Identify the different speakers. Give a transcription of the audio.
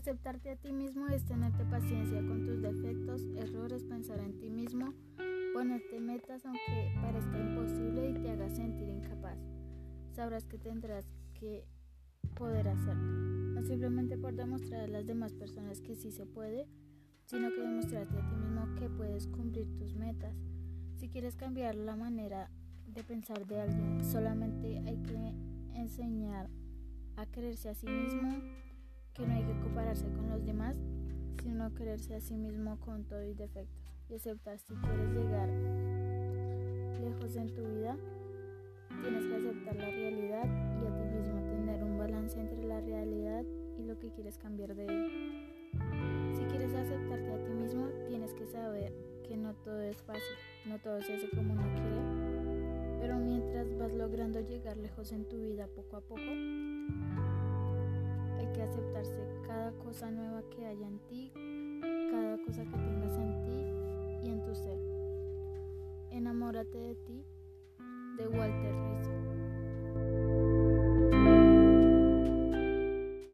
Speaker 1: Aceptarte a ti mismo es tenerte paciencia con tus defectos, errores, pensar en ti mismo, ponerte metas aunque parezca imposible y te haga sentir incapaz. Sabrás que tendrás que poder hacerlo, no simplemente por demostrar a las demás personas que sí se puede, sino que demostrarte a ti mismo que puedes cumplir tus metas. Si quieres cambiar la manera de pensar de alguien, solamente hay que enseñar a quererse a sí mismo, que no hay que compararse con los demás, sino quererse a sí mismo con todo y defectos y aceptar si quieres llegar lejos en tu vida, tienes que aceptar la realidad y a ti mismo tener un balance entre la realidad y lo que quieres cambiar de él. Si quieres aceptarte a ti mismo, tienes que saber que no todo es fácil, no todo se hace como uno quiere, pero mientras vas logrando llegar lejos en tu vida poco a poco, cosa nueva que haya en ti, cada cosa que tengas en ti y en tu ser. Enamórate de ti, de Walter Rizzo.